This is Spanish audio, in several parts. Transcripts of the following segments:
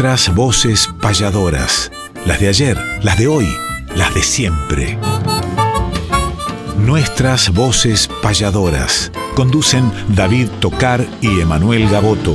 Nuestras voces payadoras, las de ayer, las de hoy, las de siempre. Nuestras voces payadoras. Conducen David Tocar y Emanuel Gaboto.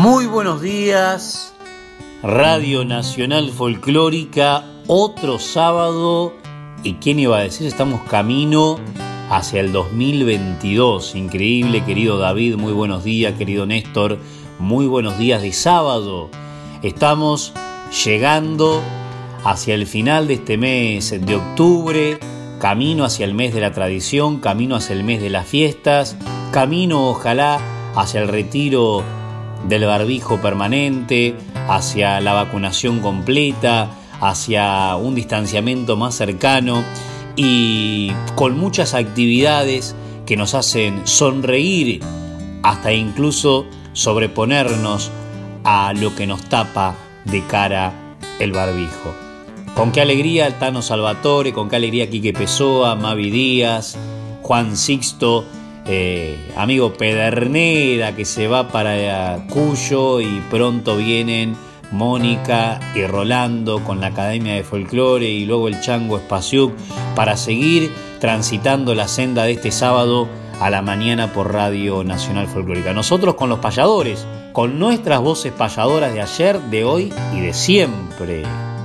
Muy buenos días, Radio Nacional Folclórica, otro sábado. ¿Y quién iba a decir? Estamos camino hacia el 2022. Increíble, querido David, muy buenos días, querido Néstor, muy buenos días de sábado. Estamos llegando hacia el final de este mes de octubre, camino hacia el mes de la tradición, camino hacia el mes de las fiestas, camino ojalá hacia el retiro del barbijo permanente, hacia la vacunación completa, hacia un distanciamiento más cercano y con muchas actividades que nos hacen sonreír hasta incluso sobreponernos a lo que nos tapa de cara el barbijo. Con qué alegría el Tano Salvatore, con qué alegría Quique Pessoa, Mavi Díaz, Juan Sixto, eh, amigo Pedernera que se va para Cuyo y pronto vienen Mónica y Rolando con la Academia de Folclore y luego el Chango Espaciuc para seguir transitando la senda de este sábado a la mañana por Radio Nacional Folclórica. Nosotros con los payadores, con nuestras voces payadoras de ayer, de hoy y de siempre.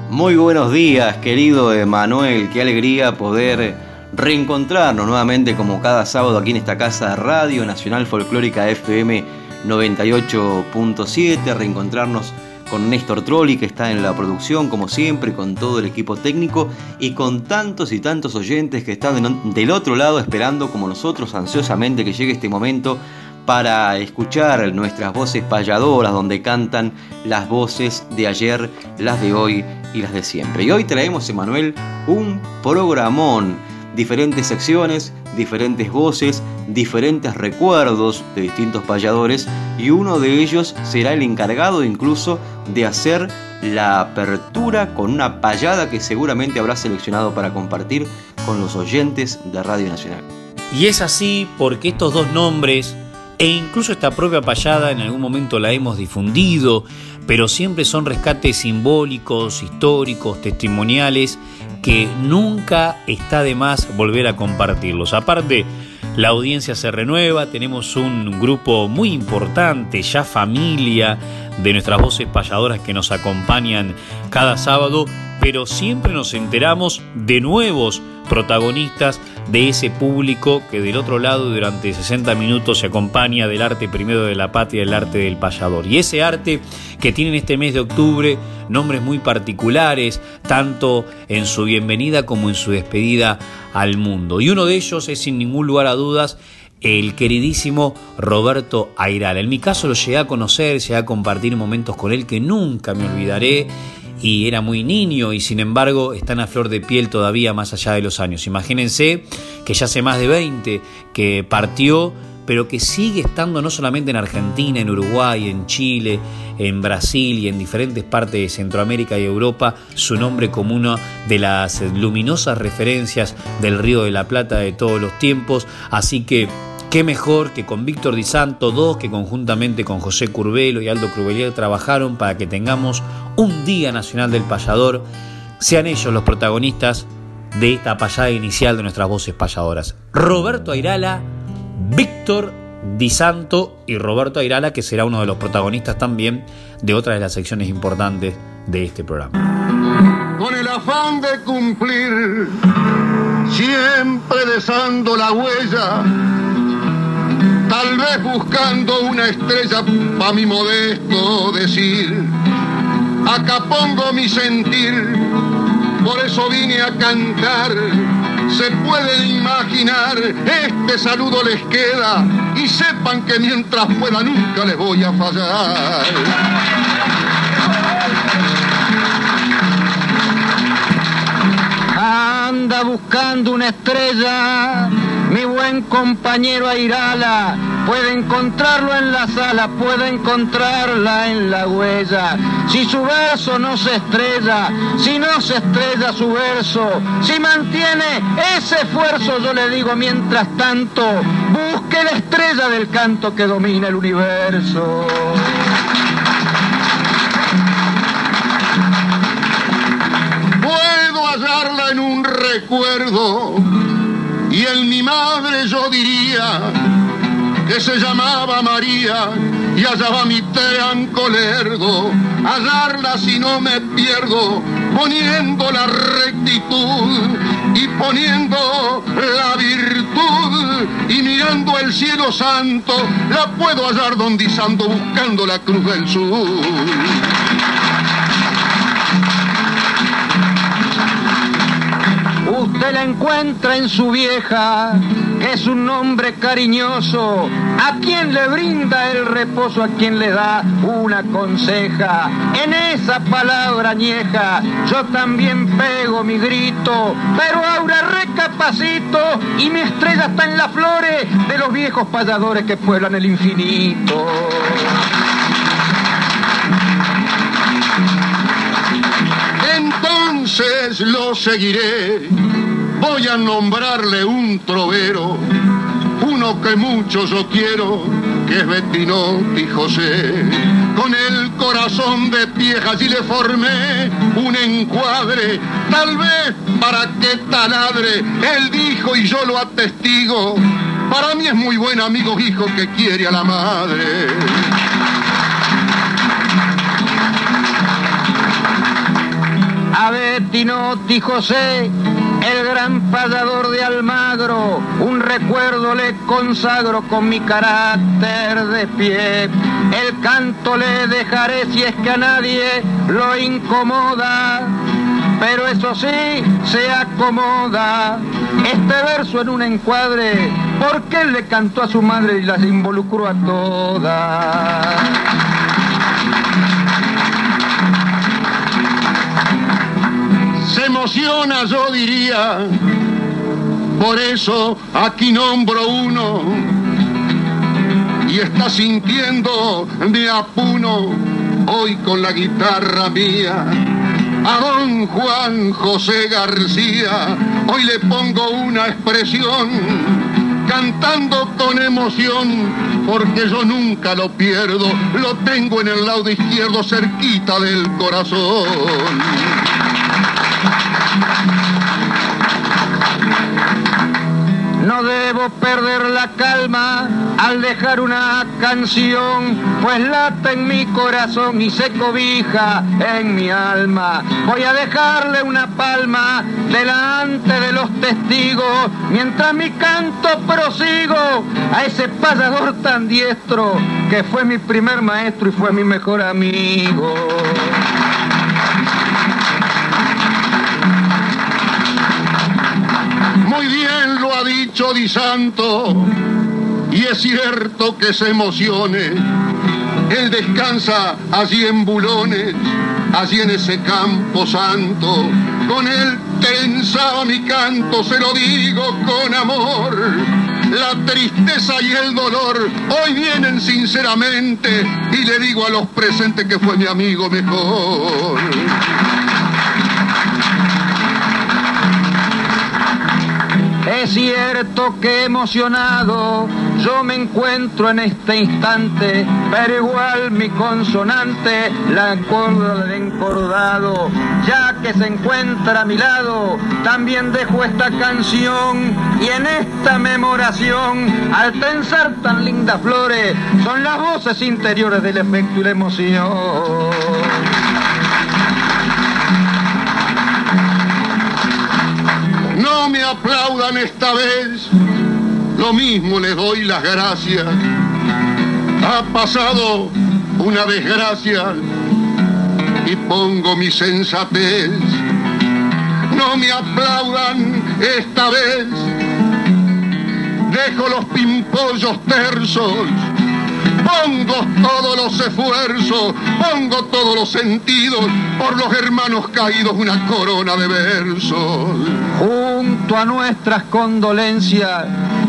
Muy buenos días, querido Emanuel, qué alegría poder reencontrarnos nuevamente como cada sábado aquí en esta casa Radio Nacional Folclórica FM 98.7, reencontrarnos con Néstor Trolli que está en la producción como siempre, con todo el equipo técnico y con tantos y tantos oyentes que están del otro lado esperando como nosotros ansiosamente que llegue este momento para escuchar nuestras voces payadoras donde cantan las voces de ayer, las de hoy y las de siempre. Y hoy traemos, Emanuel, un programón diferentes secciones, diferentes voces, diferentes recuerdos de distintos payadores y uno de ellos será el encargado incluso de hacer la apertura con una payada que seguramente habrá seleccionado para compartir con los oyentes de Radio Nacional. Y es así porque estos dos nombres e incluso esta propia payada en algún momento la hemos difundido, pero siempre son rescates simbólicos, históricos, testimoniales que nunca está de más volver a compartirlos. Aparte, la audiencia se renueva, tenemos un grupo muy importante, ya familia, de nuestras voces payadoras que nos acompañan cada sábado, pero siempre nos enteramos de nuevos protagonistas de ese público que del otro lado durante 60 minutos se acompaña del arte primero de la patria, el arte del payador. Y ese arte que tiene en este mes de octubre nombres muy particulares, tanto en su bienvenida como en su despedida al mundo. Y uno de ellos es sin ningún lugar a dudas el queridísimo Roberto Airal. En mi caso lo llegué a conocer, llegué a compartir momentos con él que nunca me olvidaré y era muy niño y sin embargo están a flor de piel todavía más allá de los años. Imagínense que ya hace más de 20 que partió, pero que sigue estando no solamente en Argentina, en Uruguay, en Chile, en Brasil y en diferentes partes de Centroamérica y Europa, su nombre como una de las luminosas referencias del Río de la Plata de todos los tiempos. Así que Qué mejor que con Víctor Di Santo, dos que conjuntamente con José Curbelo y Aldo Crubelier trabajaron para que tengamos un Día Nacional del Payador, sean ellos los protagonistas de esta payada inicial de nuestras voces payadoras. Roberto Airala, Víctor Di Santo y Roberto Airala, que será uno de los protagonistas también de otra de las secciones importantes de este programa. Con el afán de cumplir, siempre dejando la huella tal vez buscando una estrella pa' mi modesto decir. Acá pongo mi sentir, por eso vine a cantar. Se puede imaginar, este saludo les queda y sepan que mientras pueda nunca les voy a fallar. Anda buscando una estrella, buen compañero Airala. Puede encontrarlo en la sala, puede encontrarla en la huella. Si su verso no se estrella, si no se estrella su verso, si mantiene ese esfuerzo, yo le digo mientras tanto, busque la estrella del canto que domina el universo. Puedo hallarla en un recuerdo y en mi madre yo diría que se llamaba María y allá va mi tranco lerdo, hallarla si no me pierdo, poniendo la rectitud y poniendo la virtud y mirando el cielo santo, la puedo hallar donde santo buscando la cruz del sur. Usted la encuentra en su vieja, que es un hombre cariñoso, a quien le brinda el reposo, a quien le da una conseja. En esa palabra añeja, yo también pego mi grito, pero ahora recapacito y mi estrella está en las flores de los viejos payadores que pueblan el infinito. Entonces lo seguiré. Voy a nombrarle un trovero, uno que mucho yo quiero, que es Bettinotti José. Con el corazón de piejas y le formé un encuadre, tal vez para que taladre. Él dijo y yo lo atestigo. Para mí es muy buen amigo, hijo que quiere a la madre. A Bettinotti José, el gran payador de Almagro, un recuerdo le consagro con mi carácter de pie. El canto le dejaré si es que a nadie lo incomoda, pero eso sí, se acomoda. Este verso en un encuadre, porque él le cantó a su madre y las involucró a todas. Se emociona, yo diría. Por eso aquí nombro uno y está sintiendo de apuno hoy con la guitarra mía. A don Juan José García hoy le pongo una expresión cantando con emoción, porque yo nunca lo pierdo, lo tengo en el lado izquierdo cerquita del corazón. Debo perder la calma al dejar una canción, pues lata en mi corazón y se cobija en mi alma. Voy a dejarle una palma delante de los testigos, mientras mi canto prosigo a ese payador tan diestro que fue mi primer maestro y fue mi mejor amigo. Di Santo, y es cierto que se emocione. Él descansa allí en Bulones, allí en ese campo santo. Con él tensaba mi canto, se lo digo con amor. La tristeza y el dolor hoy vienen sinceramente y le digo a los presentes que fue mi amigo mejor. Es cierto que emocionado yo me encuentro en este instante, pero igual mi consonante la acorda del encordado, ya que se encuentra a mi lado, también dejo esta canción y en esta memoración, al pensar tan lindas flores, son las voces interiores del efecto y la emoción. No me aplaudan esta vez, lo mismo le doy las gracias. Ha pasado una desgracia y pongo mi sensatez. No me aplaudan esta vez. Dejo los pimpollos tersos pongo todos los esfuerzos, pongo todos los sentidos por los hermanos caídos, una corona de versos. Junto a nuestras condolencias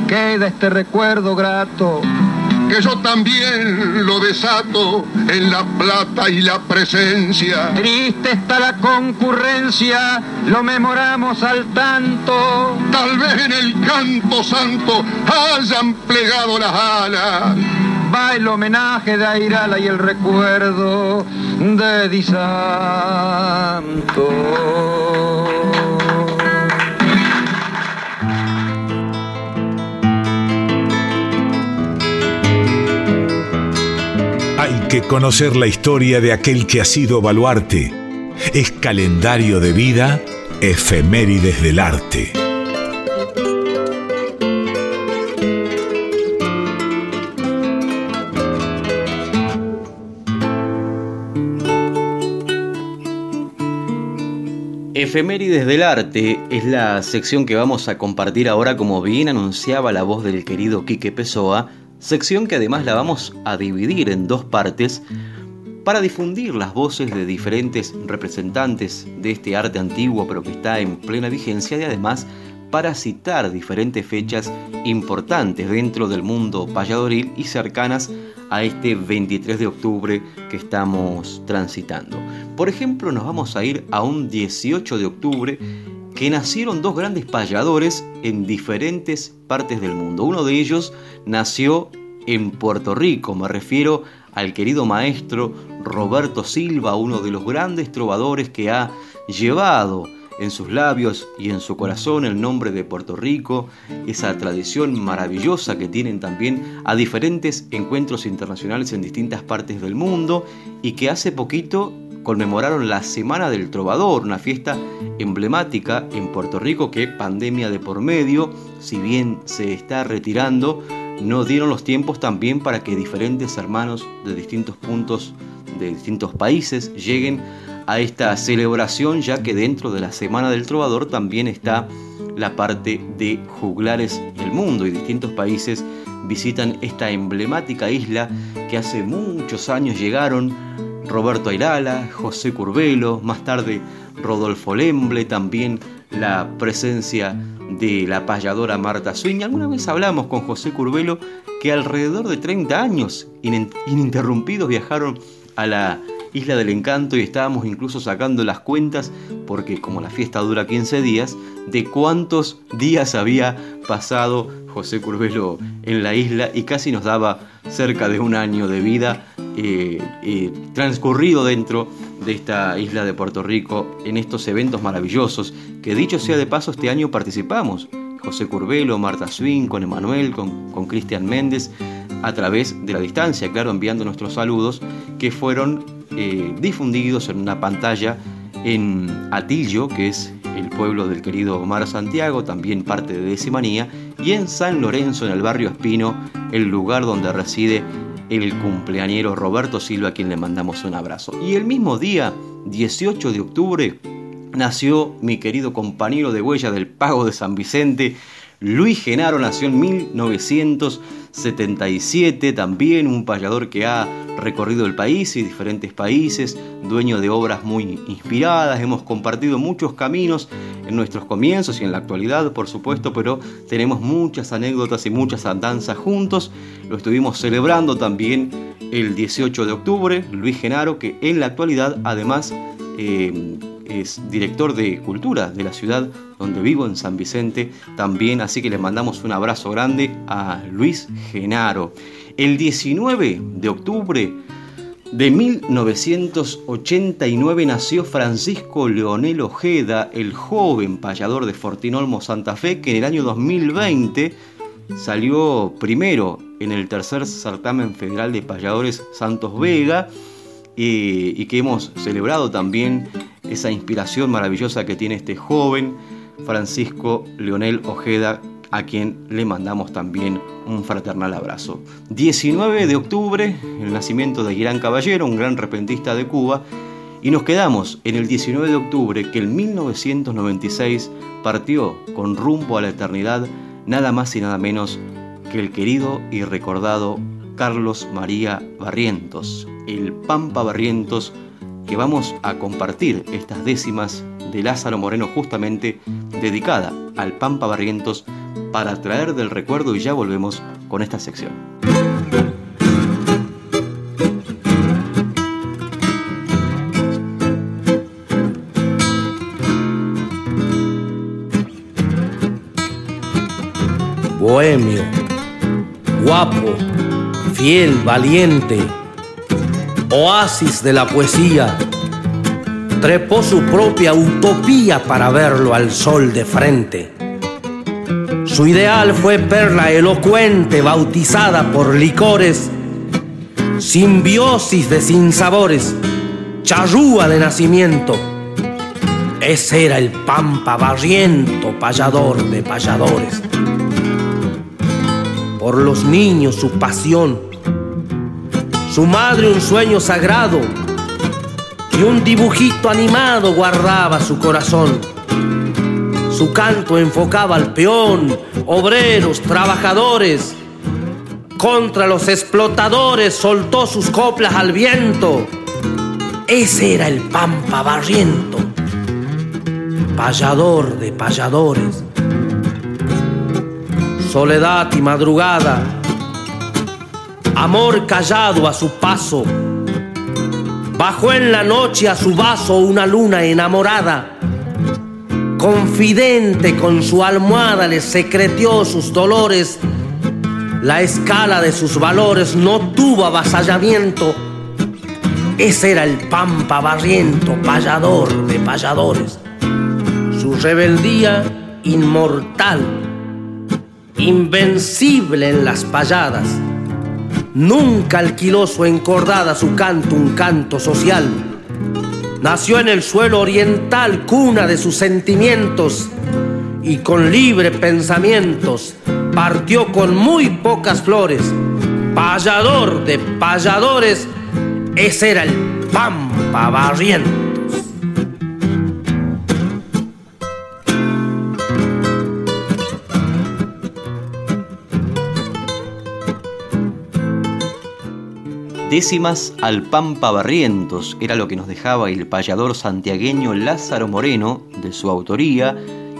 queda este recuerdo grato que yo también lo desato en la plata y la presencia. Triste está la concurrencia, lo memoramos al tanto. Tal vez en el canto santo hayan plegado las alas el homenaje de Airala y el recuerdo de Di Santo. Hay que conocer la historia de aquel que ha sido baluarte. Es calendario de vida, efemérides del arte. Efemérides del Arte es la sección que vamos a compartir ahora como bien anunciaba la voz del querido Quique Pessoa, sección que además la vamos a dividir en dos partes para difundir las voces de diferentes representantes de este arte antiguo pero que está en plena vigencia y además para citar diferentes fechas importantes dentro del mundo payadoril y cercanas a este 23 de octubre que estamos transitando. Por ejemplo, nos vamos a ir a un 18 de octubre que nacieron dos grandes payadores en diferentes partes del mundo. Uno de ellos nació en Puerto Rico, me refiero al querido maestro Roberto Silva, uno de los grandes trovadores que ha llevado en sus labios y en su corazón el nombre de Puerto Rico, esa tradición maravillosa que tienen también a diferentes encuentros internacionales en distintas partes del mundo y que hace poquito conmemoraron la Semana del Trovador, una fiesta emblemática en Puerto Rico que pandemia de por medio, si bien se está retirando, no dieron los tiempos también para que diferentes hermanos de distintos puntos de distintos países lleguen a esta celebración, ya que dentro de la Semana del Trovador también está la parte de juglares del mundo y distintos países visitan esta emblemática isla que hace muchos años llegaron Roberto Airala, José Curvelo, más tarde Rodolfo Lemble, también la presencia de la payadora Marta Swing. Alguna vez hablamos con José Curvelo que alrededor de 30 años ininterrumpidos viajaron a la Isla del Encanto y estábamos incluso sacando las cuentas, porque como la fiesta dura 15 días, de cuántos días había pasado José Curvelo en la isla y casi nos daba cerca de un año de vida eh, eh, transcurrido dentro de esta isla de Puerto Rico en estos eventos maravillosos que dicho sea de paso este año participamos. José Curvelo, Marta Swing, con Emanuel, con Cristian Méndez, a través de la distancia, claro, enviando nuestros saludos, que fueron eh, difundidos en una pantalla en Atillo, que es el pueblo del querido Omar Santiago, también parte de Decimanía, y en San Lorenzo, en el barrio Espino, el lugar donde reside el cumpleañero Roberto Silva, a quien le mandamos un abrazo. Y el mismo día, 18 de octubre, nació mi querido compañero de huella del Pago de San Vicente, Luis Genaro nació en 1977, también un payador que ha recorrido el país y diferentes países, dueño de obras muy inspiradas, hemos compartido muchos caminos en nuestros comienzos y en la actualidad, por supuesto, pero tenemos muchas anécdotas y muchas andanzas juntos. Lo estuvimos celebrando también el 18 de octubre, Luis Genaro, que en la actualidad además... Eh, es director de cultura de la ciudad donde vivo, en San Vicente, también, así que le mandamos un abrazo grande a Luis Genaro. El 19 de octubre de 1989 nació Francisco Leonel Ojeda, el joven payador de Fortinolmo Santa Fe, que en el año 2020 salió primero en el tercer certamen federal de payadores Santos Vega y, que hemos celebrado también esa inspiración maravillosa que tiene este joven Francisco Leonel Ojeda, a quien le mandamos también un fraternal abrazo. 19 de octubre, el nacimiento de Girán Caballero, un gran repentista de Cuba, y nos quedamos en el 19 de octubre que en 1996 partió con rumbo a la eternidad nada más y nada menos que el querido y recordado Carlos María Barrientos, el Pampa Barrientos, que vamos a compartir estas décimas de Lázaro Moreno justamente dedicada al Pampa Barrientos para traer del recuerdo y ya volvemos con esta sección. Bohemio, guapo, fiel, valiente, oasis de la poesía, trepó su propia utopía para verlo al sol de frente. Su ideal fue perla elocuente, bautizada por licores, simbiosis de sinsabores, charrúa de nacimiento. Ese era el pampa barriento, payador de payadores. Por los niños su pasión, su madre un sueño sagrado y un dibujito animado guardaba su corazón. Su canto enfocaba al peón, obreros, trabajadores. Contra los explotadores soltó sus coplas al viento. Ese era el pampa barriento, payador de payadores. Soledad y madrugada, amor callado a su paso. Bajó en la noche a su vaso una luna enamorada. Confidente con su almohada le secretió sus dolores. La escala de sus valores no tuvo avasallamiento. Ese era el pampa barriento, payador de payadores. Su rebeldía inmortal, invencible en las payadas Nunca alquiló su encordada su canto, un canto social. Nació en el suelo oriental, cuna de sus sentimientos, y con libre pensamientos partió con muy pocas flores. Payador de payadores, ese era el Pampa Barriento. Al Pampa Barrientos era lo que nos dejaba el payador santiagueño Lázaro Moreno de su autoría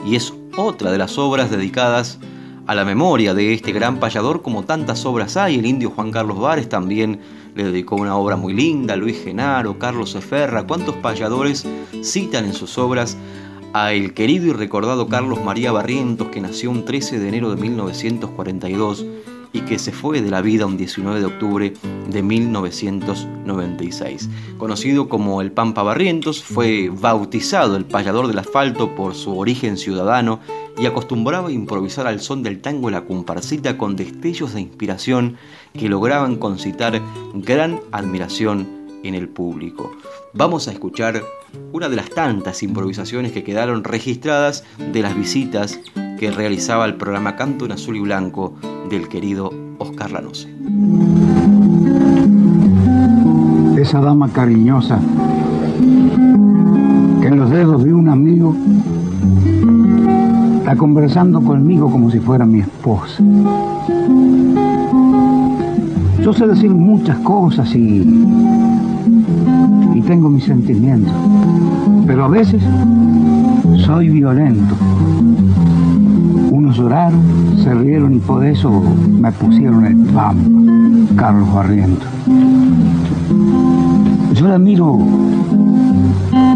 y es otra de las obras dedicadas a la memoria de este gran payador como tantas obras hay. El indio Juan Carlos Vares también le dedicó una obra muy linda, Luis Genaro, Carlos Eferra, cuántos payadores citan en sus obras a el querido y recordado Carlos María Barrientos que nació un 13 de enero de 1942 y que se fue de la vida un 19 de octubre de 1996. Conocido como el Pampa Barrientos, fue bautizado el payador del asfalto por su origen ciudadano y acostumbraba improvisar al son del tango la comparsita con destellos de inspiración que lograban concitar gran admiración en el público. Vamos a escuchar una de las tantas improvisaciones que quedaron registradas de las visitas que realizaba el programa Canto en Azul y Blanco del querido Oscar Lanose. Esa dama cariñosa que en los dedos de un amigo está conversando conmigo como si fuera mi esposa. Yo sé decir muchas cosas y, y tengo mis sentimientos, pero a veces soy violento lloraron, se rieron y por eso me pusieron el PAM, Carlos Barrientos. Yo la miro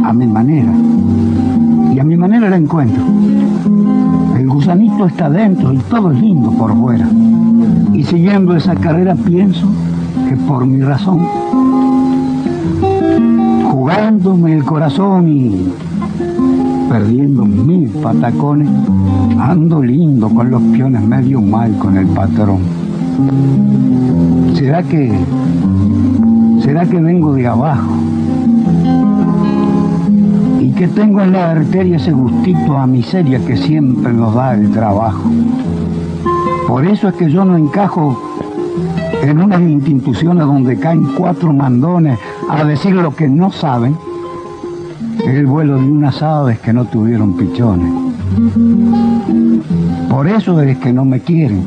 a mi manera y a mi manera la encuentro. El gusanito está dentro y todo es lindo por fuera. Y siguiendo esa carrera pienso que por mi razón, jugándome el corazón y perdiendo mil patacones, ando lindo con los piones medio mal con el patrón. ¿Será que, será que vengo de abajo? Y que tengo en la arteria ese gustito a miseria que siempre nos da el trabajo. Por eso es que yo no encajo en unas instituciones donde caen cuatro mandones a decir lo que no saben, el vuelo de unas aves que no tuvieron pichones. Por eso es que no me quieren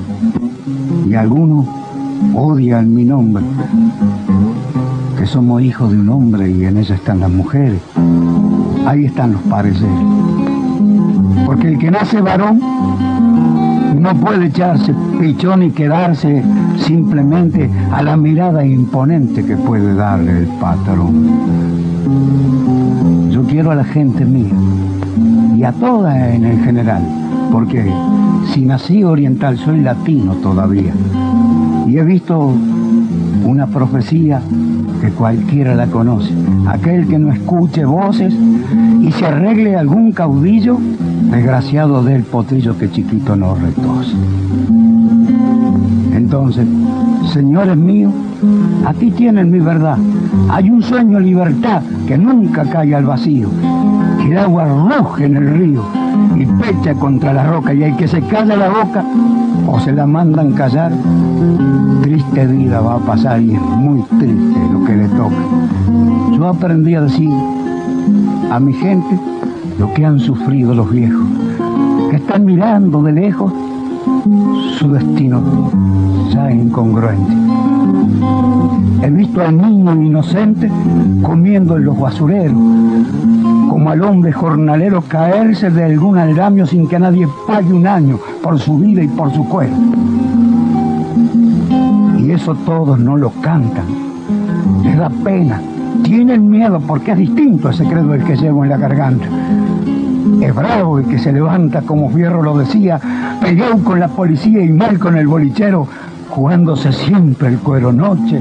y algunos odian mi nombre, que somos hijos de un hombre y en ella están las mujeres. Ahí están los pareceres. Porque el que nace varón no puede echarse pichón y quedarse simplemente a la mirada imponente que puede darle el patrón. Yo quiero a la gente mía a toda en el general, porque si nací oriental soy latino todavía. Y he visto una profecía que cualquiera la conoce. Aquel que no escuche voces y se arregle algún caudillo, desgraciado del potrillo que chiquito no retose. Entonces, señores míos, aquí tienen mi verdad. Hay un sueño libertad que nunca cae al vacío. El agua ruge en el río y pecha contra la roca y hay que se calla la boca o se la mandan callar. Triste vida va a pasar y es muy triste lo que le toca. Yo aprendí a decir a mi gente lo que han sufrido los viejos, que están mirando de lejos su destino ya incongruente. He visto al niño inocente comiendo en los basureros, como al hombre jornalero caerse de algún aldamio sin que nadie pague un año por su vida y por su cuerpo. Y eso todos no lo cantan. Les da pena. Tienen miedo porque es distinto ese credo el que llevo en la garganta. Es bravo el que se levanta, como Fierro lo decía, peleado con la policía y mal con el bolichero, jugándose siempre el cuero noche,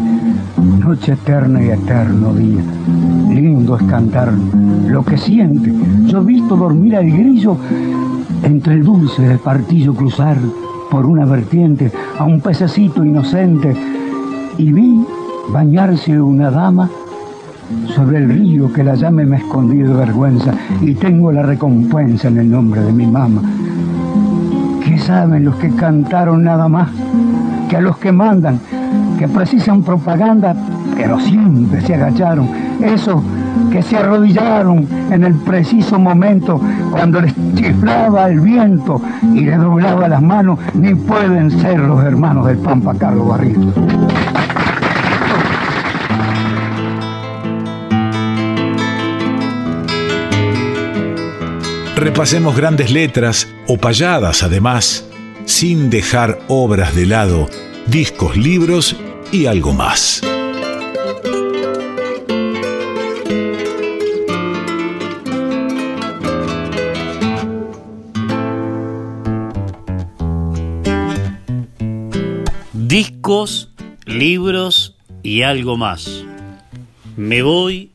noche eterna y eterno día. Lindo es cantar lo que siente. Yo he visto dormir al grillo entre el dulce del partillo cruzar por una vertiente a un pececito inocente y vi bañarse una dama sobre el río que la llame me escondí de vergüenza y tengo la recompensa en el nombre de mi mamá. ¿Qué saben los que cantaron nada más que a los que mandan, que precisan propaganda, pero siempre se agacharon? Esos que se arrodillaron en el preciso momento cuando les chiflaba el viento y les doblaba las manos, ni pueden ser los hermanos del Pampa Carlos Barrito. Repasemos grandes letras o payadas además, sin dejar obras de lado, discos, libros y algo más. Discos, libros y algo más. Me voy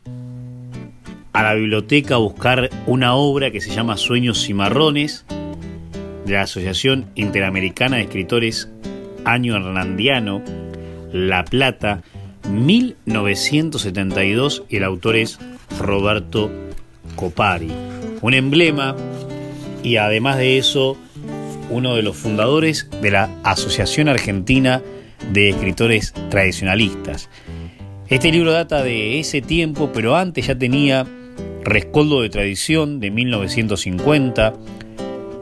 a la biblioteca a buscar una obra que se llama Sueños Cimarrones de la Asociación Interamericana de Escritores Año Hernandiano, La Plata, 1972, y el autor es Roberto Copari. Un emblema y además de eso, uno de los fundadores de la Asociación Argentina de Escritores Tradicionalistas. Este libro data de ese tiempo, pero antes ya tenía Rescoldo de Tradición de 1950.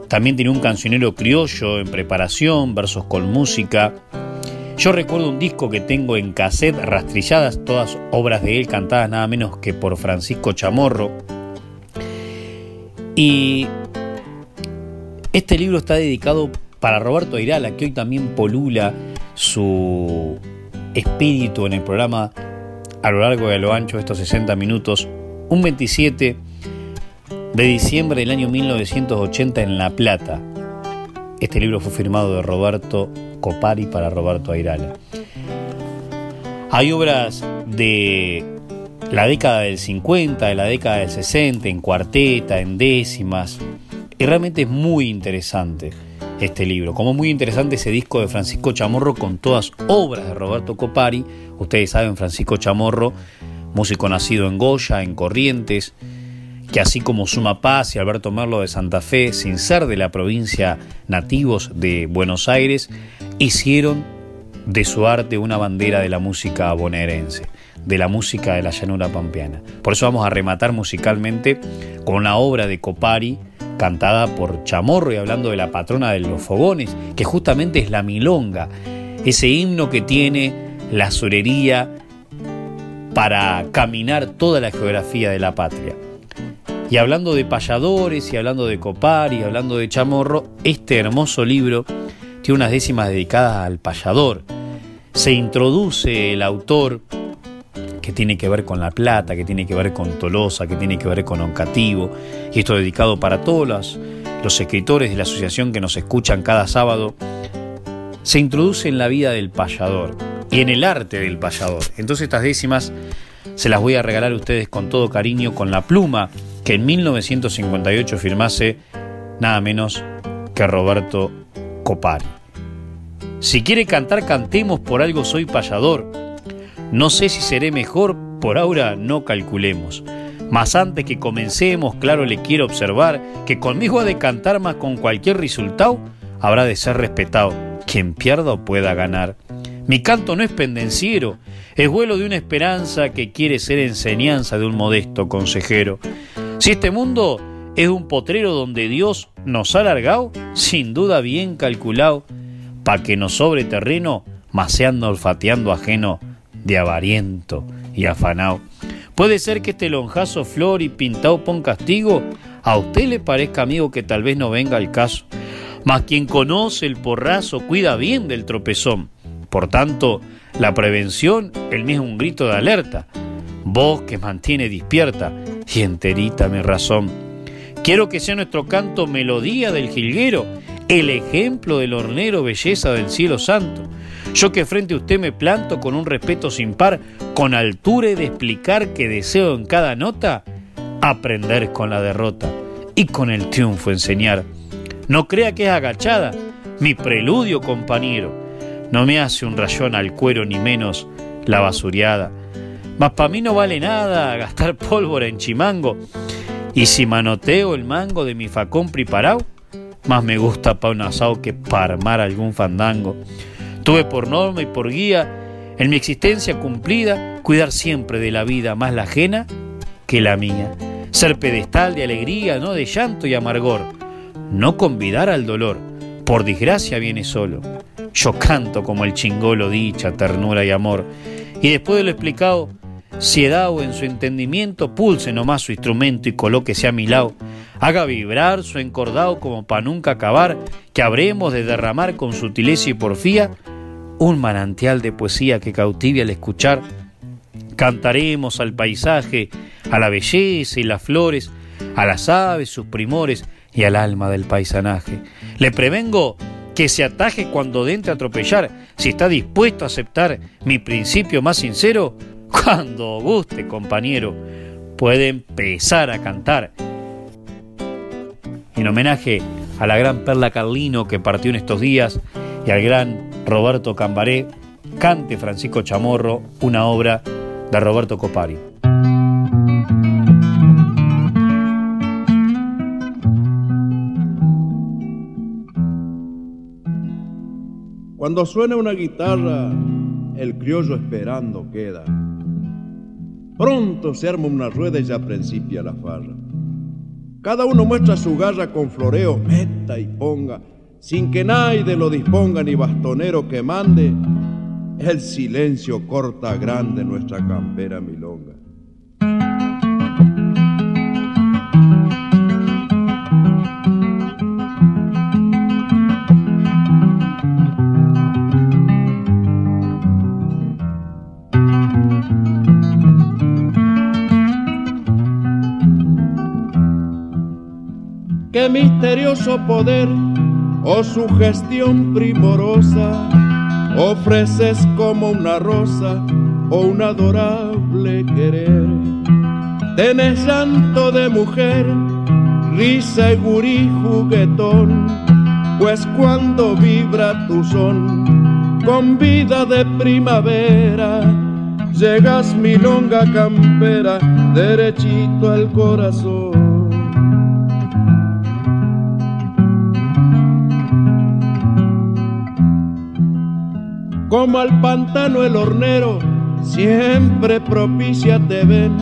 También tiene un cancionero criollo en preparación, versos con música. Yo recuerdo un disco que tengo en cassette, rastrilladas, todas obras de él cantadas nada menos que por Francisco Chamorro. Y este libro está dedicado para Roberto Airala, que hoy también polula su espíritu en el programa a lo largo y a lo ancho de estos 60 minutos un 27 de diciembre del año 1980 en La Plata. Este libro fue firmado de Roberto Copari para Roberto Airala. Hay obras de la década del 50, de la década del 60, en cuarteta, en décimas, y realmente es muy interesante este libro. Como muy interesante ese disco de Francisco Chamorro con todas obras de Roberto Copari. Ustedes saben, Francisco Chamorro músico nacido en Goya, en Corrientes, que así como Suma Paz y Alberto Merlo de Santa Fe, sin ser de la provincia nativos de Buenos Aires, hicieron de su arte una bandera de la música bonaerense, de la música de la llanura pampeana. Por eso vamos a rematar musicalmente con una obra de Copari, cantada por Chamorro y hablando de la patrona de los fogones, que justamente es la milonga, ese himno que tiene la sorería para caminar toda la geografía de la patria. Y hablando de payadores, y hablando de copar, y hablando de chamorro, este hermoso libro tiene unas décimas dedicadas al payador. Se introduce el autor que tiene que ver con La Plata, que tiene que ver con Tolosa, que tiene que ver con Oncativo, y esto dedicado para todos los, escritores de la asociación que nos escuchan cada sábado, se introduce en la vida del payador y en el arte del payador. Entonces estas décimas se las voy a regalar a ustedes con todo cariño, con la pluma que en 1958 firmase nada menos que Roberto Copari. Si quiere cantar, cantemos, por algo soy payador. No sé si seré mejor, por ahora no calculemos. Mas antes que comencemos, claro le quiero observar que conmigo ha de cantar más con cualquier resultado, habrá de ser respetado, quien pierda pueda ganar. Mi canto no es pendenciero, es vuelo de una esperanza que quiere ser enseñanza de un modesto consejero. Si este mundo es un potrero donde Dios nos ha largado, sin duda bien calculado, pa' que nos sobre terreno, maceando olfateando ajeno de avariento y afanao. Puede ser que este lonjazo flor y pintado pon castigo, a usted le parezca amigo que tal vez no venga al caso. Mas quien conoce el porrazo cuida bien del tropezón. Por tanto, la prevención, el mismo un grito de alerta voz que mantiene despierta y enterita mi razón. Quiero que sea nuestro canto melodía del jilguero, el ejemplo del hornero belleza del cielo santo. Yo que frente a usted me planto con un respeto sin par, con altura de explicar que deseo en cada nota, aprender con la derrota y con el triunfo enseñar. No crea que es agachada, mi preludio compañero. No me hace un rayón al cuero ni menos la basuriada mas para mí no vale nada gastar pólvora en chimango. Y si manoteo el mango de mi facón preparado, más me gusta pa' un asado que para armar algún fandango. Tuve por norma y por guía, en mi existencia cumplida, cuidar siempre de la vida más la ajena que la mía. Ser pedestal de alegría, no de llanto y amargor. No convidar al dolor, por desgracia viene solo. Yo canto como el chingolo dicha, ternura y amor. Y después de lo explicado, si o en su entendimiento, pulse nomás su instrumento y colóquese a mi lado. Haga vibrar su encordado como para nunca acabar, que habremos de derramar con sutileza y porfía un manantial de poesía que cautive al escuchar. Cantaremos al paisaje, a la belleza y las flores, a las aves, sus primores y al alma del paisanaje. Le prevengo que se ataje cuando dente atropellar, si está dispuesto a aceptar mi principio más sincero, cuando guste, compañero, puede empezar a cantar. En homenaje a la gran Perla Carlino que partió en estos días y al gran Roberto Cambaré, cante Francisco Chamorro una obra de Roberto Copari. Cuando suena una guitarra, el criollo esperando queda. Pronto se arma una rueda y ya principia la farra. Cada uno muestra su garra con floreo, meta y ponga, sin que nadie lo disponga ni bastonero que mande. El silencio corta grande nuestra campera milonga. qué misterioso poder o su gestión primorosa ofreces como una rosa o un adorable querer. Tenés llanto de mujer, risa y gurí juguetón, pues cuando vibra tu son con vida de primavera, llegas mi longa campera derechito al corazón. Como al pantano el hornero, siempre propicia te ven,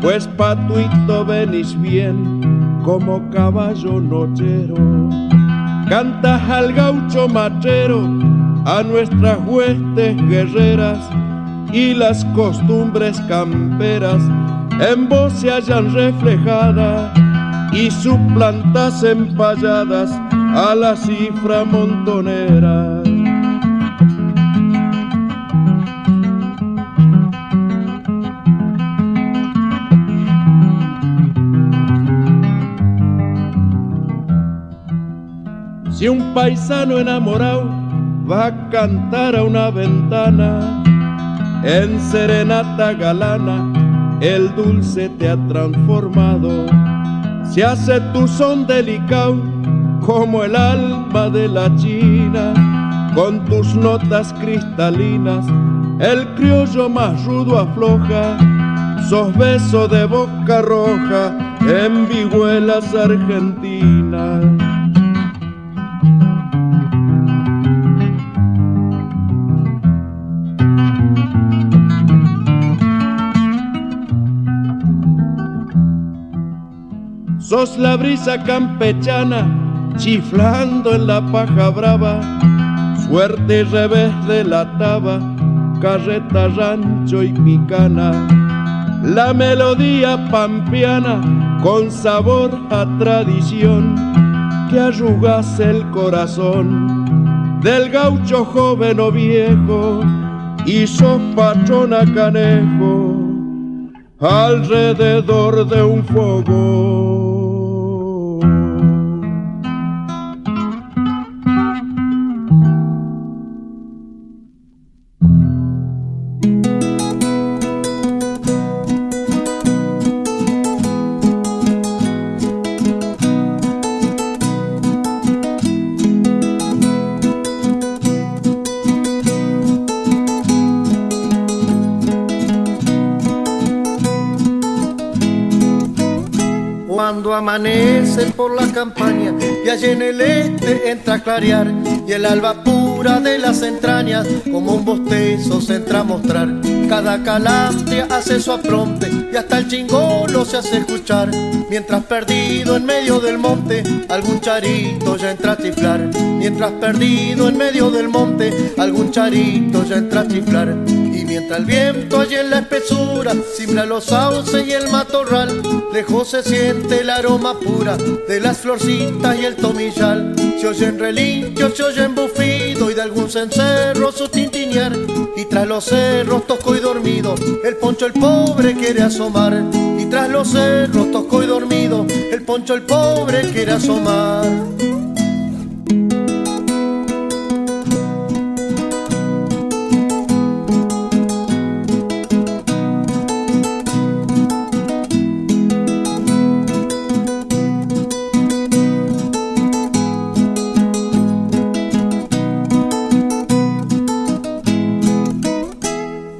pues patuito venís bien como caballo nochero. Cantas al gaucho machero, a nuestras huestes guerreras y las costumbres camperas en vos se hallan reflejadas y suplantas empalladas a la cifra montonera. Si un paisano enamorado va a cantar a una ventana, en serenata galana, el dulce te ha transformado. Se hace tu son delicado como el alma de la china, con tus notas cristalinas, el criollo más rudo afloja, sos beso de boca roja en vihuelas argentinas. Sos la brisa campechana chiflando en la paja brava, suerte y revés de la taba, carreta, rancho y picana. La melodía pampiana con sabor a tradición que arrugas el corazón del gaucho joven o viejo y sos patrona canejo alrededor de un amanece por la campaña y allí en el este entra a clarear y el alba pura de las entrañas como un bostezo se entra a mostrar. Cada calandria hace su apronte y hasta el chingolo se hace escuchar mientras perdido en medio del monte algún charito ya entra a chiflar. Mientras perdido en medio del monte algún charito ya entra a chiflar. Mientras el viento allí en la espesura simbra los sauces y el matorral, lejos se siente el aroma pura de las florcitas y el tomillal. Se oyen relinchos, se oyen bufido y de algún cencerro su tintinear. Y tras los cerros tosco y dormido, el poncho el pobre quiere asomar. Y tras los cerros tosco y dormido, el poncho el pobre quiere asomar.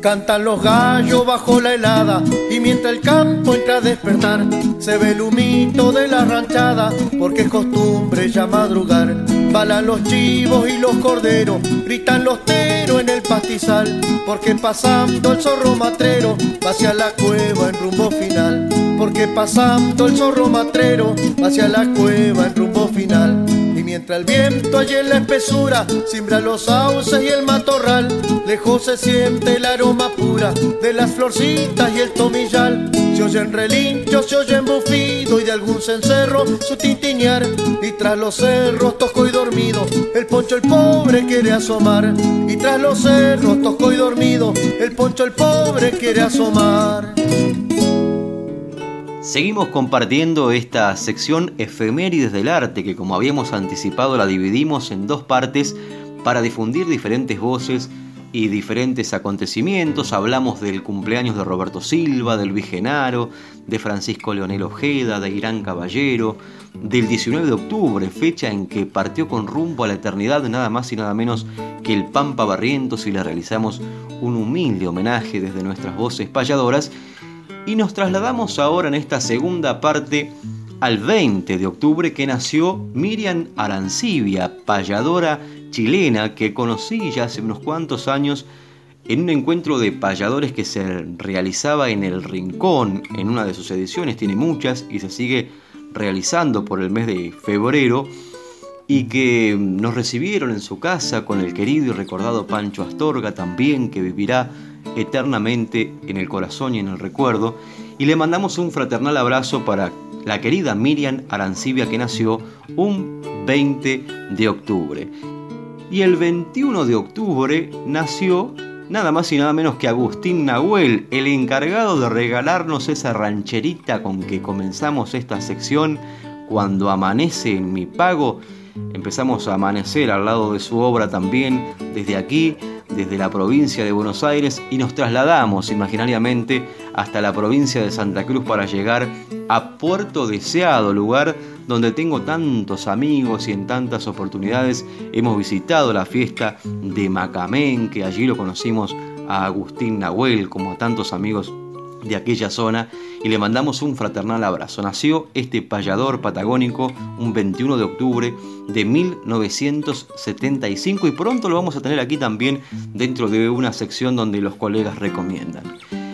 Cantan los gallos bajo la helada y mientras el campo entra a despertar, se ve el humito de la ranchada porque es costumbre ya madrugar. Balan los chivos y los corderos, gritan los teros en el pastizal porque pasando el zorro matrero hacia la cueva en rumbo final. Porque pasando el zorro matrero hacia la cueva en rumbo final. Mientras el viento allí en la espesura simbra los sauces y el matorral, lejos se siente el aroma pura de las florcitas y el tomillal. Se oyen relinchos, se oyen bufido y de algún cencerro su tintinear. Y tras los cerros tosco y dormido, el poncho el pobre quiere asomar. Y tras los cerros tosco y dormido, el poncho el pobre quiere asomar. Seguimos compartiendo esta sección efemérides del arte que como habíamos anticipado la dividimos en dos partes para difundir diferentes voces y diferentes acontecimientos. Hablamos del cumpleaños de Roberto Silva, del Luis Genaro, de Francisco Leonel Ojeda, de Irán Caballero, del 19 de octubre, fecha en que partió con rumbo a la eternidad nada más y nada menos que el Pampa Barrientos y le realizamos un humilde homenaje desde nuestras voces payadoras. Y nos trasladamos ahora en esta segunda parte al 20 de octubre que nació Miriam Arancibia, payadora chilena que conocí ya hace unos cuantos años en un encuentro de payadores que se realizaba en el Rincón, en una de sus ediciones, tiene muchas y se sigue realizando por el mes de febrero, y que nos recibieron en su casa con el querido y recordado Pancho Astorga también, que vivirá eternamente en el corazón y en el recuerdo, y le mandamos un fraternal abrazo para la querida Miriam Arancibia que nació un 20 de octubre. Y el 21 de octubre nació nada más y nada menos que Agustín Nahuel, el encargado de regalarnos esa rancherita con que comenzamos esta sección cuando amanece en mi pago. Empezamos a amanecer al lado de su obra también desde aquí, desde la provincia de Buenos Aires y nos trasladamos imaginariamente hasta la provincia de Santa Cruz para llegar a Puerto Deseado, lugar donde tengo tantos amigos y en tantas oportunidades hemos visitado la fiesta de Macamén, que allí lo conocimos a Agustín Nahuel, como a tantos amigos de aquella zona y le mandamos un fraternal abrazo. Nació este payador patagónico un 21 de octubre de 1975 y pronto lo vamos a tener aquí también dentro de una sección donde los colegas recomiendan.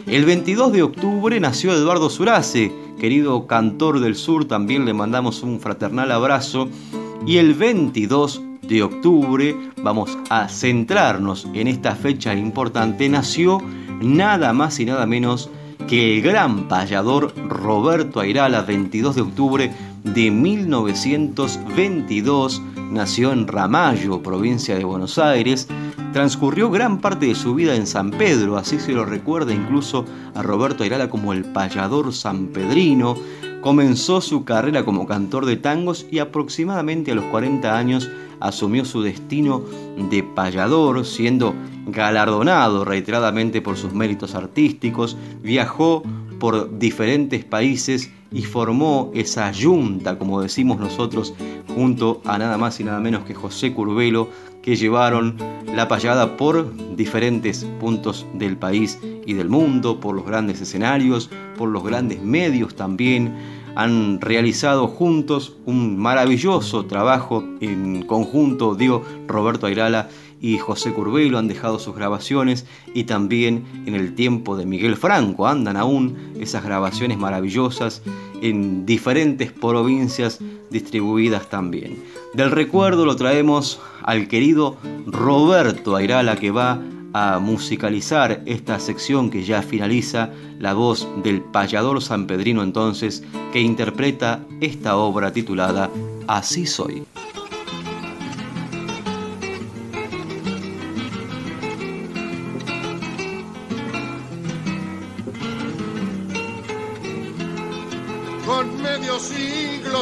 El 22 de octubre nació Eduardo Surace, querido cantor del sur, también le mandamos un fraternal abrazo. Y el 22 de octubre, vamos a centrarnos en esta fecha importante, nació nada más y nada menos el gran payador Roberto Airala, 22 de octubre de 1922, nació en Ramallo, provincia de Buenos Aires, Transcurrió gran parte de su vida en San Pedro, así se lo recuerda incluso a Roberto Ayrala como el payador sanpedrino. Comenzó su carrera como cantor de tangos y aproximadamente a los 40 años asumió su destino de payador, siendo galardonado reiteradamente por sus méritos artísticos, viajó por diferentes países y formó esa yunta, como decimos nosotros, junto a nada más y nada menos que José Curbelo, que llevaron la payada por diferentes puntos del país y del mundo, por los grandes escenarios, por los grandes medios también. Han realizado juntos un maravilloso trabajo en conjunto, digo, Roberto Airala y José Curbelo han dejado sus grabaciones y también en el tiempo de Miguel Franco andan aún esas grabaciones maravillosas en diferentes provincias distribuidas también. Del recuerdo lo traemos al querido Roberto Airala que va a musicalizar esta sección que ya finaliza, la voz del payador sanpedrino entonces, que interpreta esta obra titulada Así soy.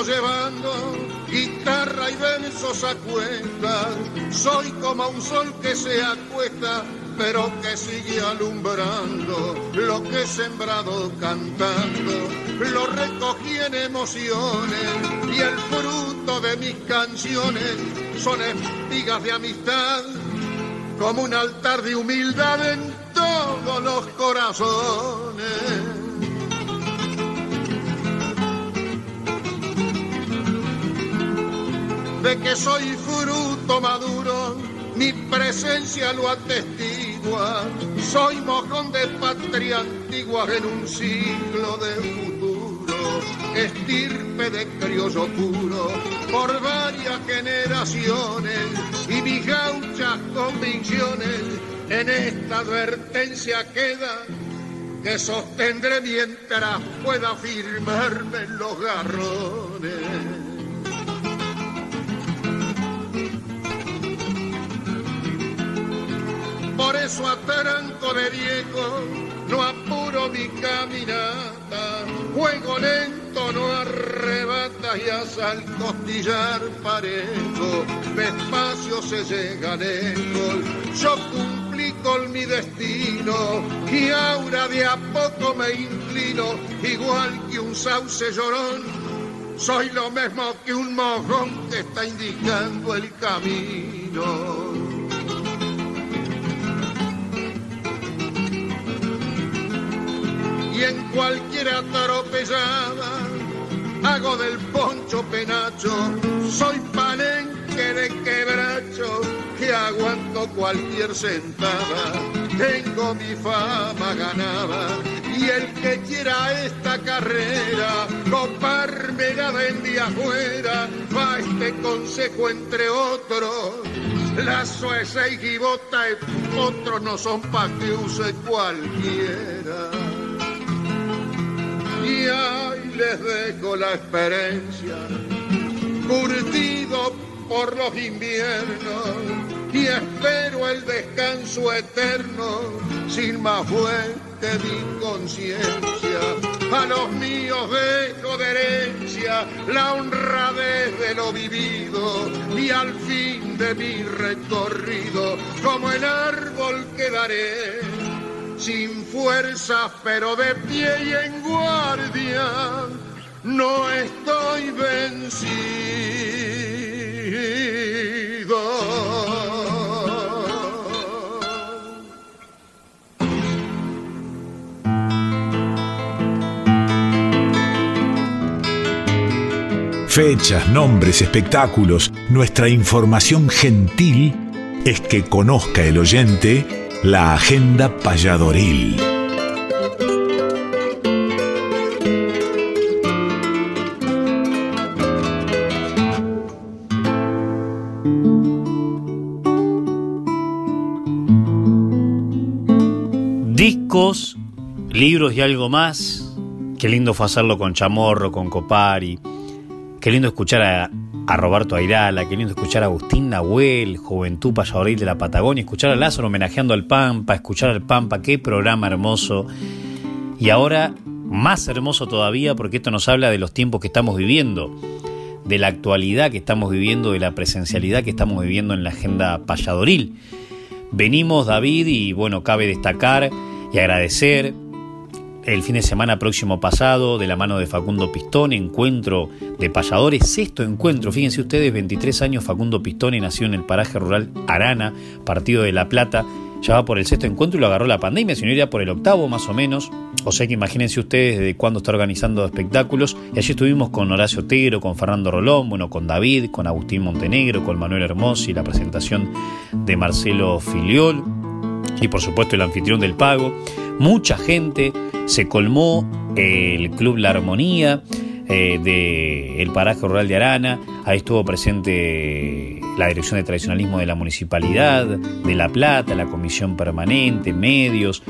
llevando guitarra y versos a cuenta. Soy como un sol que se acuesta, pero que sigue alumbrando lo que he sembrado cantando. Lo recogí en emociones y el fruto de mis canciones son espigas de amistad, como un altar de humildad en todos los corazones. de que soy fruto maduro, mi presencia lo atestigua. Soy mojón de patria antigua en un siglo de futuro, estirpe de criollo puro por varias generaciones y mis gauchas convicciones en esta advertencia queda que sostendré mientras pueda firmarme en los garrones. Por eso a tranco de viejo no apuro mi caminata. Juego lento no arrebata y hasta al costillar parejo. Despacio se llega lejos. Yo cumplí con mi destino y ahora de a poco me inclino, igual que un sauce llorón. Soy lo mismo que un mojón que está indicando el camino. Y en cualquier atropellada hago del poncho penacho, soy panenque de quebracho que aguanto cualquier sentada, tengo mi fama ganada y el que quiera esta carrera, coparme nada en día afuera, va este consejo entre otros. La sueza y gibota y otros no son pa' que use cualquiera. Y les dejo la experiencia, curtido por los inviernos, y espero el descanso eterno, sin más fuerte mi conciencia. A los míos dejo de herencia la honradez de lo vivido, y al fin de mi recorrido, como el árbol quedaré sin fuerza pero de pie y en guardia, no estoy vencido. Fechas, nombres, espectáculos, nuestra información gentil es que conozca el oyente la agenda payadoril. Discos, libros y algo más. Qué lindo fue hacerlo con Chamorro, con Copari. Qué lindo escuchar a, a Roberto Airala, qué lindo escuchar a Agustín Nahuel, Juventud Payadoril de la Patagonia, escuchar a Lázaro homenajeando al Pampa, escuchar al Pampa, qué programa hermoso. Y ahora, más hermoso todavía, porque esto nos habla de los tiempos que estamos viviendo, de la actualidad que estamos viviendo, de la presencialidad que estamos viviendo en la agenda payadoril. Venimos, David, y bueno, cabe destacar y agradecer el fin de semana próximo pasado, de la mano de Facundo Pistone, encuentro de payadores, sexto encuentro, fíjense ustedes, 23 años Facundo Pistone nació en el paraje rural Arana, partido de La Plata, ya va por el sexto encuentro y lo agarró la pandemia, sino iría por el octavo más o menos, o sea que imagínense ustedes desde cuándo está organizando espectáculos, y allí estuvimos con Horacio Otero, con Fernando Rolón, bueno, con David, con Agustín Montenegro, con Manuel Hermosi, la presentación de Marcelo Filiol, y por supuesto el anfitrión del pago, mucha gente, se colmó el Club La Armonía eh, del paraje rural de Arana, ahí estuvo presente la Dirección de Tradicionalismo de la Municipalidad de La Plata, la Comisión Permanente, medios,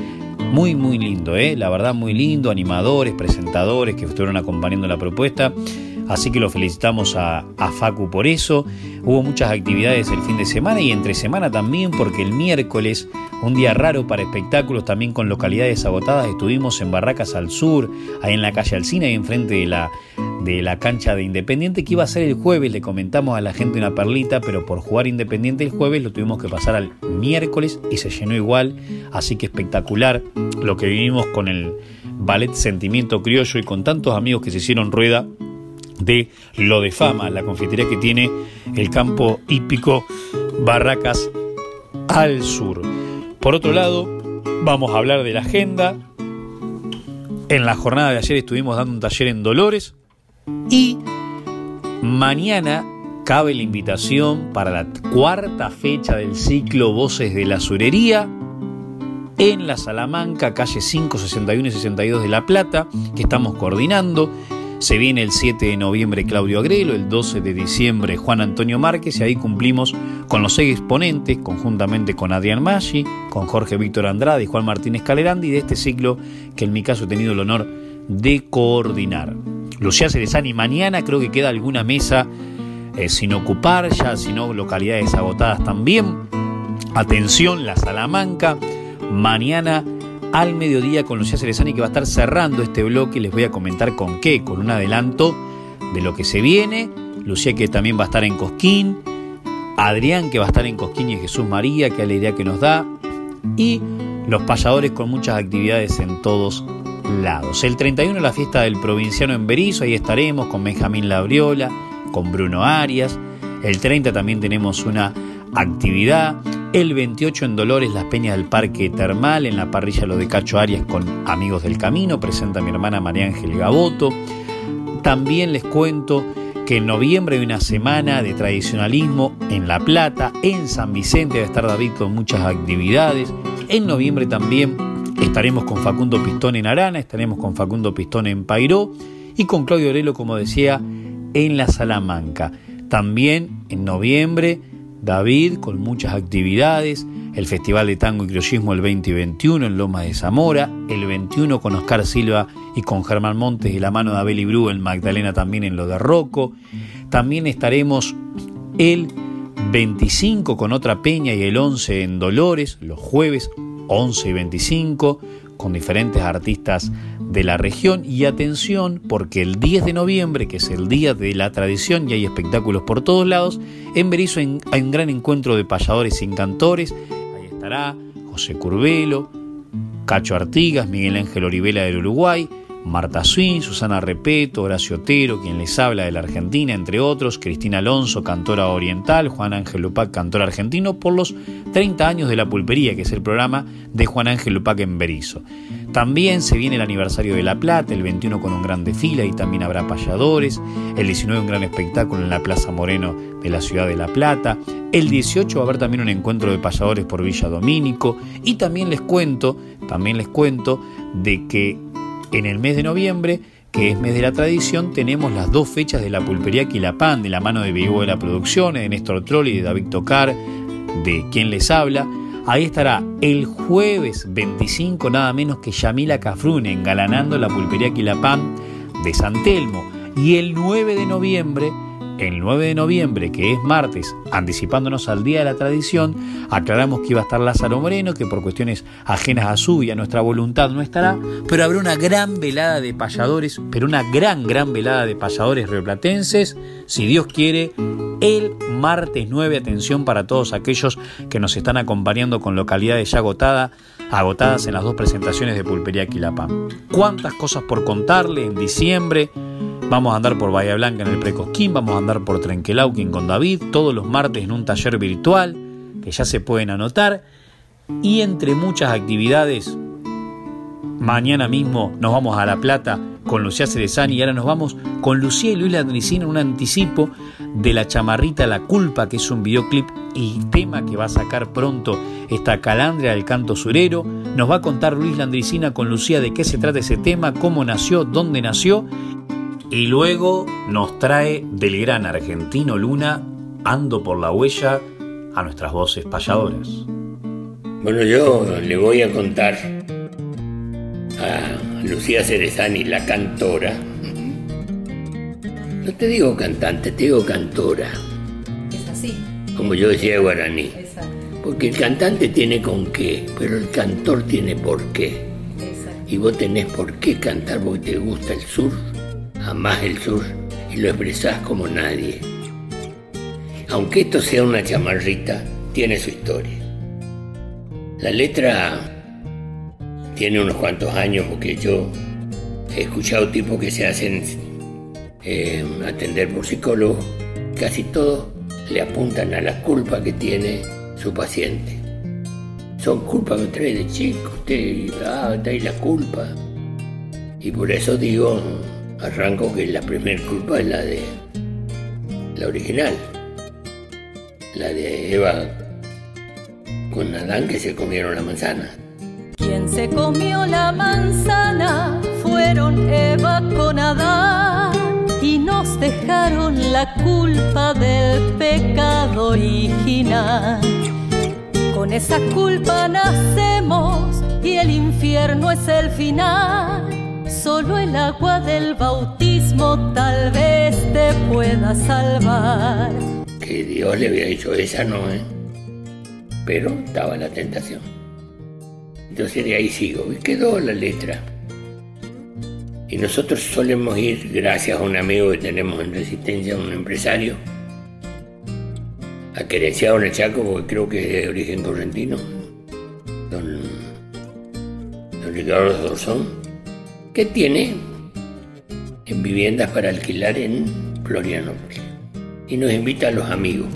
muy muy lindo, ¿eh? la verdad muy lindo, animadores, presentadores que estuvieron acompañando la propuesta. Así que lo felicitamos a, Facu por eso. Hubo muchas actividades el fin de semana y entre semana también, porque el miércoles, un día raro para espectáculos, también con localidades agotadas, estuvimos en Barracas al Sur, ahí en la calle Alcina, ahí enfrente de la, de la cancha de Independiente, que iba a ser el jueves. Le comentamos a la gente una perlita, pero por jugar Independiente el jueves lo tuvimos que pasar al miércoles y se llenó igual. Así que espectacular lo que vivimos con el ballet Sentimiento Criollo y con tantos amigos que se hicieron rueda de Lo de Fama, la confitería que tiene el campo hípico Barracas al sur. Por otro lado, vamos a hablar de la agenda. En la jornada de ayer estuvimos dando un taller en Dolores y mañana cabe la invitación para la cuarta fecha del ciclo Voces de la Surería en la Salamanca, calle 5, 61 y 62 de La Plata, que estamos coordinando. Se viene el 7 de noviembre Claudio Agrelo, el 12 de diciembre Juan Antonio Márquez y ahí cumplimos con los seis exponentes, conjuntamente con Adrián Maggi, con Jorge Víctor Andrade y Juan Martínez Calerandi de este ciclo que en mi caso he tenido el honor de coordinar. Lucía Cerezani, mañana creo que queda alguna mesa eh, sin ocupar, ya sino localidades agotadas también. Atención, la Salamanca, mañana al mediodía con Lucía Cerezani que va a estar cerrando este bloque. Les voy a comentar con qué, con un adelanto de lo que se viene. Lucía que también va a estar en Cosquín. Adrián que va a estar en Cosquín y Jesús María, que alegría que nos da. y los payadores con muchas actividades en todos lados. El 31 la fiesta del provinciano en Berizo, ahí estaremos con Benjamín Labriola, con Bruno Arias. El 30 también tenemos una actividad. El 28 en Dolores, las peñas del Parque Termal, en la parrilla Lo de Cacho Arias con Amigos del Camino, presenta mi hermana María Ángel Gaboto. También les cuento que en noviembre hay una semana de tradicionalismo en La Plata, en San Vicente va a estar David con muchas actividades. En noviembre también estaremos con Facundo Pistón en Arana, estaremos con Facundo Pistón en Pairó y con Claudio Orelo, como decía, en La Salamanca. También en noviembre David con muchas actividades, el Festival de Tango y Criollismo el 20 y 21 en Loma de Zamora, el 21 con Oscar Silva y con Germán Montes de la mano de Abel y Bru en Magdalena también en lo de Rocco. También estaremos el 25 con otra peña y el 11 en Dolores, los jueves 11 y 25, con diferentes artistas de la región. Y atención, porque el 10 de noviembre, que es el día de la tradición y hay espectáculos por todos lados, en Berizo hay un gran encuentro de payadores y cantores. Ahí estará José Curvelo, Cacho Artigas, Miguel Ángel Orivela del Uruguay, Marta Swin, Susana Repeto, Horacio Otero, quien les habla de la Argentina, entre otros, Cristina Alonso, cantora oriental, Juan Ángel Lupac, cantor argentino, por los 30 años de La Pulpería, que es el programa de Juan Ángel Lupac en Berizo. También se viene el aniversario de La Plata, el 21 con un gran desfile, y también habrá payadores, el 19 un gran espectáculo en la Plaza Moreno de la ciudad de La Plata, el 18 va a haber también un encuentro de payadores por Villa Domínico, y también les cuento, también les cuento de que en el mes de noviembre, que es mes de la tradición, tenemos las dos fechas de la pulpería Quilapán, de la mano de Vivo de la Producción, de Néstor Trolli, de David Tocar, de quien les habla. Ahí estará el jueves 25, nada menos que Yamila Cafrune, engalanando la pulpería Quilapán de San Telmo. Y el 9 de noviembre el 9 de noviembre, que es martes, anticipándonos al Día de la Tradición, aclaramos que iba a estar Lázaro Moreno, que por cuestiones ajenas a su y a nuestra voluntad no estará, pero habrá una gran velada de payadores, pero una gran, gran velada de payadores rioplatenses, si Dios quiere, el martes 9, atención para todos aquellos que nos están acompañando con localidades ya agotadas, agotadas en las dos presentaciones de Pulpería Quilapán. ¿Cuántas cosas por contarle en diciembre? Vamos a andar por Bahía Blanca en el Precosquín, vamos a andar por Trenquelauquín con David, todos los martes en un taller virtual que ya se pueden anotar. Y entre muchas actividades, mañana mismo nos vamos a La Plata con Lucía Cerezani y ahora nos vamos con Lucía y Luis Landricina un anticipo de La Chamarrita La Culpa, que es un videoclip y tema que va a sacar pronto esta calandria del canto surero. Nos va a contar Luis Landricina con Lucía de qué se trata ese tema, cómo nació, dónde nació y luego nos trae del gran argentino Luna, Ando por la huella, a nuestras voces payadoras. Bueno, yo le voy a contar a Lucía Cerezani, la cantora. No te digo cantante, te digo cantora. Es así. Como yo decía guaraní. Porque el cantante tiene con qué, pero el cantor tiene por qué. Y vos tenés por qué cantar porque te gusta el sur amás el sur y lo expresás como nadie. Aunque esto sea una chamarrita, tiene su historia. La letra tiene unos cuantos años porque yo he escuchado tipos que se hacen eh, atender por psicólogos, casi todos le apuntan a la culpa que tiene su paciente. Son culpas que trae de chico, usted ah, trae la culpa. Y por eso digo, arranco que la primera culpa es la de la original, la de Eva con Adán que se comieron la manzana. Quien se comió la manzana fueron Eva con Adán y nos dejaron la culpa del pecado original. Con esa culpa nacemos y el infierno es el final Solo el agua del bautismo tal vez te pueda salvar. Que Dios le había dicho esa no, ¿eh? Pero estaba la tentación. Entonces de ahí sigo y quedó la letra. Y nosotros solemos ir, gracias a un amigo que tenemos en Resistencia, un empresario, a Querenciado en el Chaco, porque creo que es de origen correntino, don, don Ricardo Dorzón, que tiene en viviendas para alquilar en Florianópolis. Y nos invita a los amigos,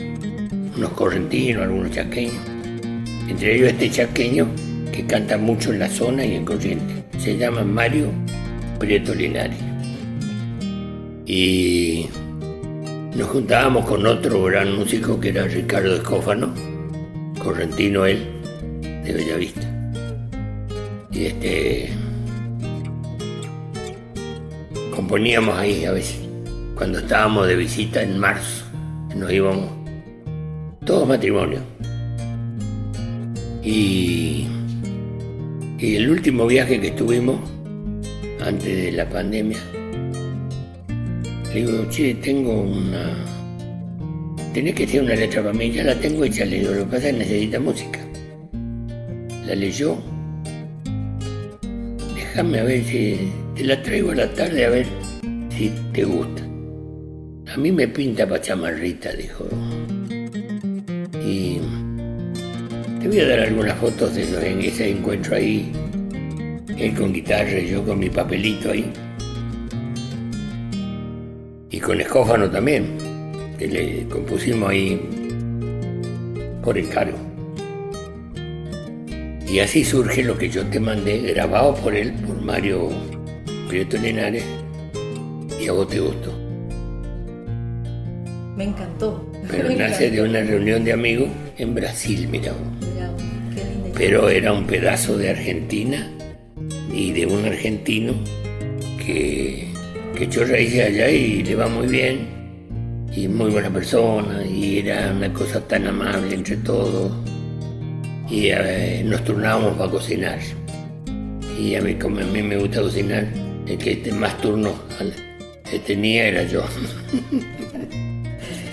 unos correntinos, algunos chaqueños. Entre ellos este chaqueño que canta mucho en la zona y en Corriente. Se llama Mario Prieto Linares. Y nos juntábamos con otro gran músico que era Ricardo Escófano, correntino él, de Bellavista. Y este. Componíamos ahí a veces, cuando estábamos de visita en marzo, nos íbamos, todos matrimonios. Y, y el último viaje que estuvimos, antes de la pandemia, le digo, che, tengo una. Tenés que hacer una letra para mí, ya la tengo hecha, le digo, lo que pasa es que necesita música. La leyó. Déjame a ver si. Te la traigo a la tarde a ver si te gusta. A mí me pinta para chamarrita, dijo. Y. Te voy a dar algunas fotos de ese encuentro ahí. Él con guitarra y yo con mi papelito ahí y con Escófano también, que le compusimos ahí por encargo. Y así surge lo que yo te mandé, grabado por él, por Mario Prieto Linares, y a vos te gustó. Me encantó. Pero Me nace de una reunión de amigos en Brasil, mira vos. Mirá vos, qué linda Pero era un pedazo de Argentina y de un argentino que, que echó raíces allá y le va muy bien. Y muy buena persona y era una cosa tan amable entre todos. Y eh, nos turnábamos para cocinar. Y a mí, como a mí me gusta cocinar, el que te- más turnos tenía era yo.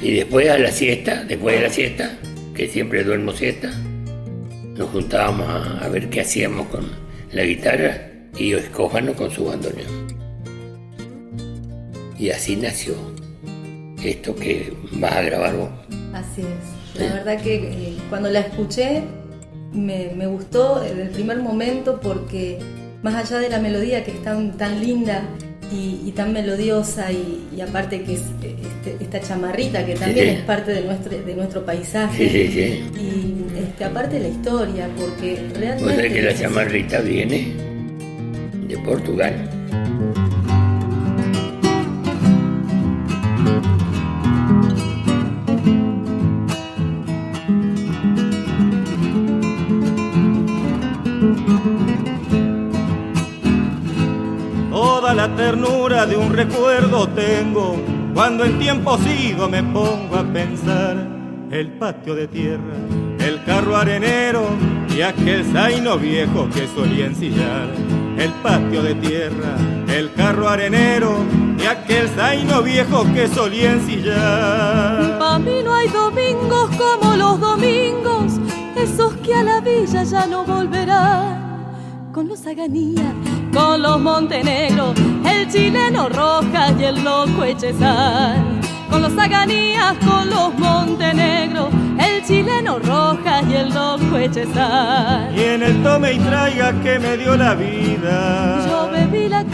y después a la siesta, después de la siesta, que siempre duermo siesta, nos juntábamos a, a ver qué hacíamos con la guitarra y Escófano con su bandoneón. Y así nació esto que vas a grabar vos. Así es. La verdad que eh, cuando la escuché me, me gustó desde el primer momento porque más allá de la melodía que es tan, tan linda y, y tan melodiosa y, y aparte que es eh, este- esta chamarrita que también Sí. es parte de nuestro, de nuestro paisaje Sí, sí, sí. y este, aparte la historia porque Vos realmente... sabés que la es- chamarrita viene de Portugal. La ternura de un recuerdo tengo cuando en tiempos ido me pongo a pensar el patio de tierra, el carro arenero y aquel zaino viejo que solía ensillar. El patio de tierra, el carro arenero y aquel zaino viejo que solía ensillar. Pa' mí no hay domingos como los domingos, esos que a la villa ya no volverán. Con los Aganía, con los Montenegro, el chileno Rojas y el loco Echezán. Con los Aganías, con los Montenegro, el chileno Rojas y el loco Echezán. Y en el tome y traiga que me dio la vida. Yo bebí la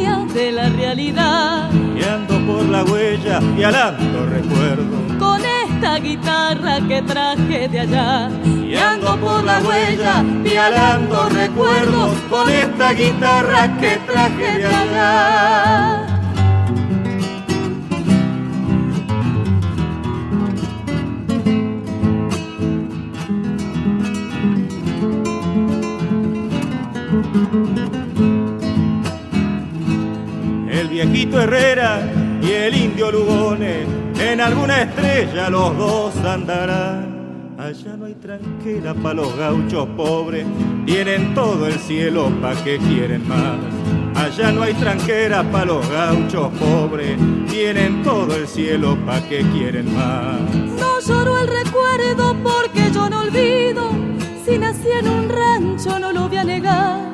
de la realidad. Y ando por la huella y alando recuerdo. con esta guitarra que traje de allá. Y ando por la huella, pialando recuerdos con esta guitarra que traje de allá. Viejito Herrera y el indio Lugones, en alguna estrella los dos andarán. Allá no hay tranquera pa' los gauchos pobres, tienen todo el cielo pa' que quieren más. Allá no hay tranquera pa' los gauchos pobres, tienen todo el cielo pa' que quieren más. No lloro el recuerdo porque yo no olvido. Si nací en un rancho no lo voy a negar.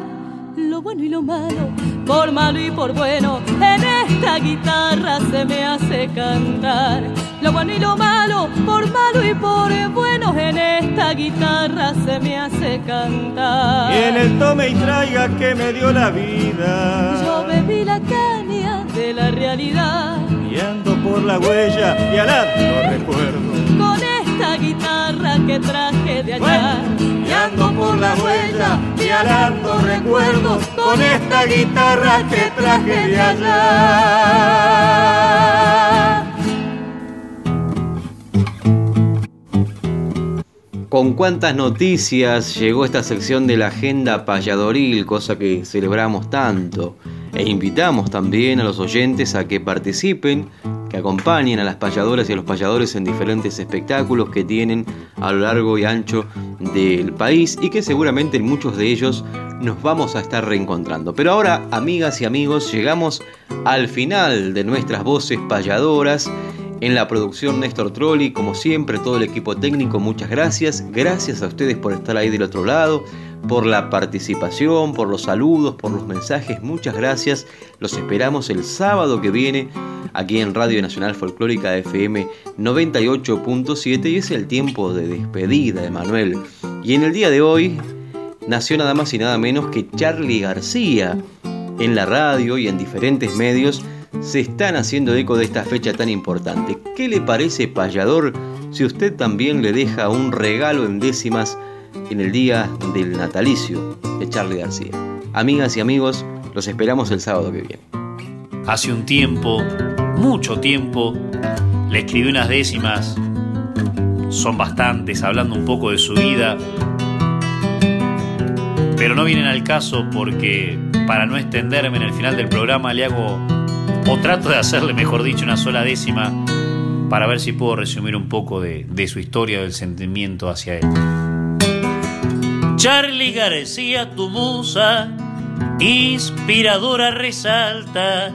Lo bueno y lo malo, por malo y por bueno, en esta guitarra se me hace cantar. Lo bueno y lo malo, por malo y por bueno, en esta guitarra se me hace cantar. Y en el tome y traiga que me dio la vida. Yo bebí la caña de la realidad. Y ando por la huella y alando recuerdo. Con esta guitarra que traje de allá. y ando por la huella y alando recuerdos. Con esta guitarra que traje de allá. Con cuántas noticias llegó esta sección de la agenda payadoril, cosa que celebramos tanto. E invitamos también a los oyentes a que participen, que acompañen a las payadoras y a los payadores en diferentes espectáculos que tienen a lo largo y ancho del país y que seguramente en muchos de ellos nos vamos a estar reencontrando. Pero ahora, amigas y amigos, llegamos al final de nuestras voces payadoras en la producción Néstor Trolli, como siempre, todo el equipo técnico, muchas gracias. Gracias a ustedes por estar ahí del otro lado, por la participación, por los saludos, por los mensajes, muchas gracias. Los esperamos el sábado que viene aquí en Radio Nacional Folclórica FM 98.7 y es el tiempo de despedida de Manuel. Y en el día de hoy nació nada más y nada menos que Charlie García en la radio y en diferentes medios se están haciendo eco de esta fecha tan importante. ¿Qué le parece, payador, si usted también le deja un regalo en décimas en el día del natalicio de Charlie García? Amigas y amigos, los esperamos el sábado que viene. Hace un tiempo, mucho tiempo, le escribí unas décimas, son bastantes, hablando un poco de su vida, pero no vienen al caso porque para no extenderme en el final del programa le hago o trato de hacerle, mejor dicho, una sola décima para ver si puedo resumir un poco de, de su historia, del sentimiento hacia él. Charlie García, tu musa, inspiradora resalta,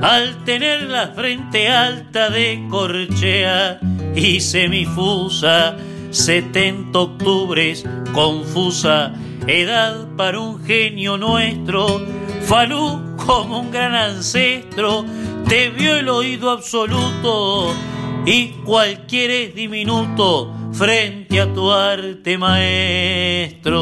al tener la frente alta de corchea y semifusa, 70 octubres, confusa, edad para un genio nuestro, Falú como un gran ancestro, te vio el oído absoluto y cualquier es diminuto frente a tu arte maestro.